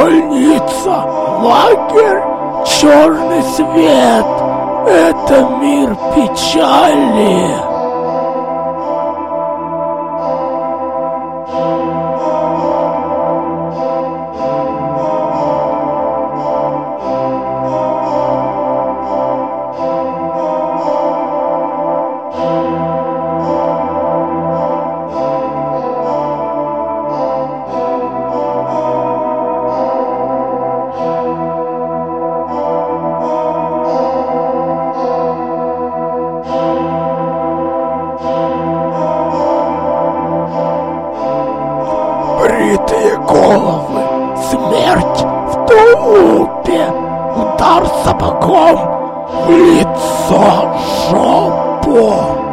больница, лагерь, черный свет — это мир печали. Головы, смерть в тулупе, удар сапогом. В лицо жопу.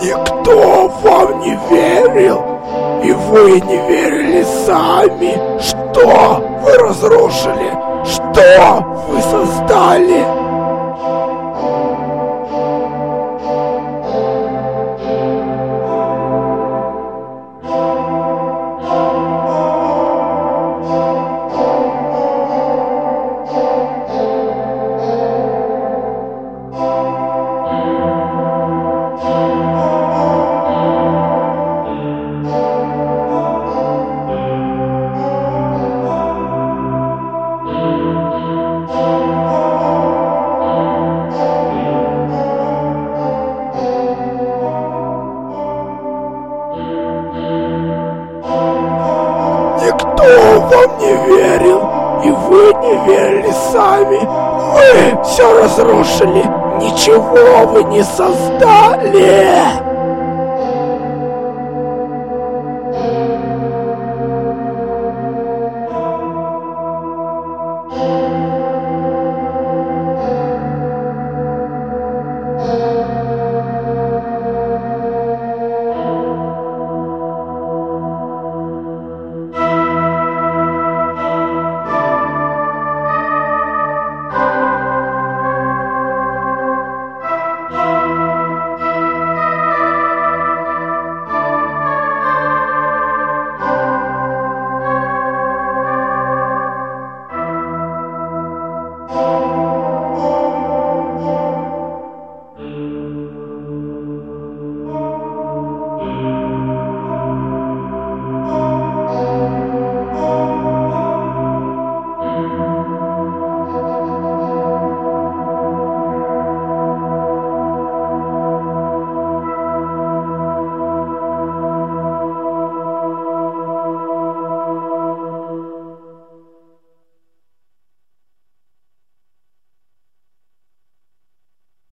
Никто вам не верил, и вы не верили сами. Что вы разрушили? Что вы создали? Вам не верил, и вы не верили сами. Вы все разрушили, ничего вы не создали.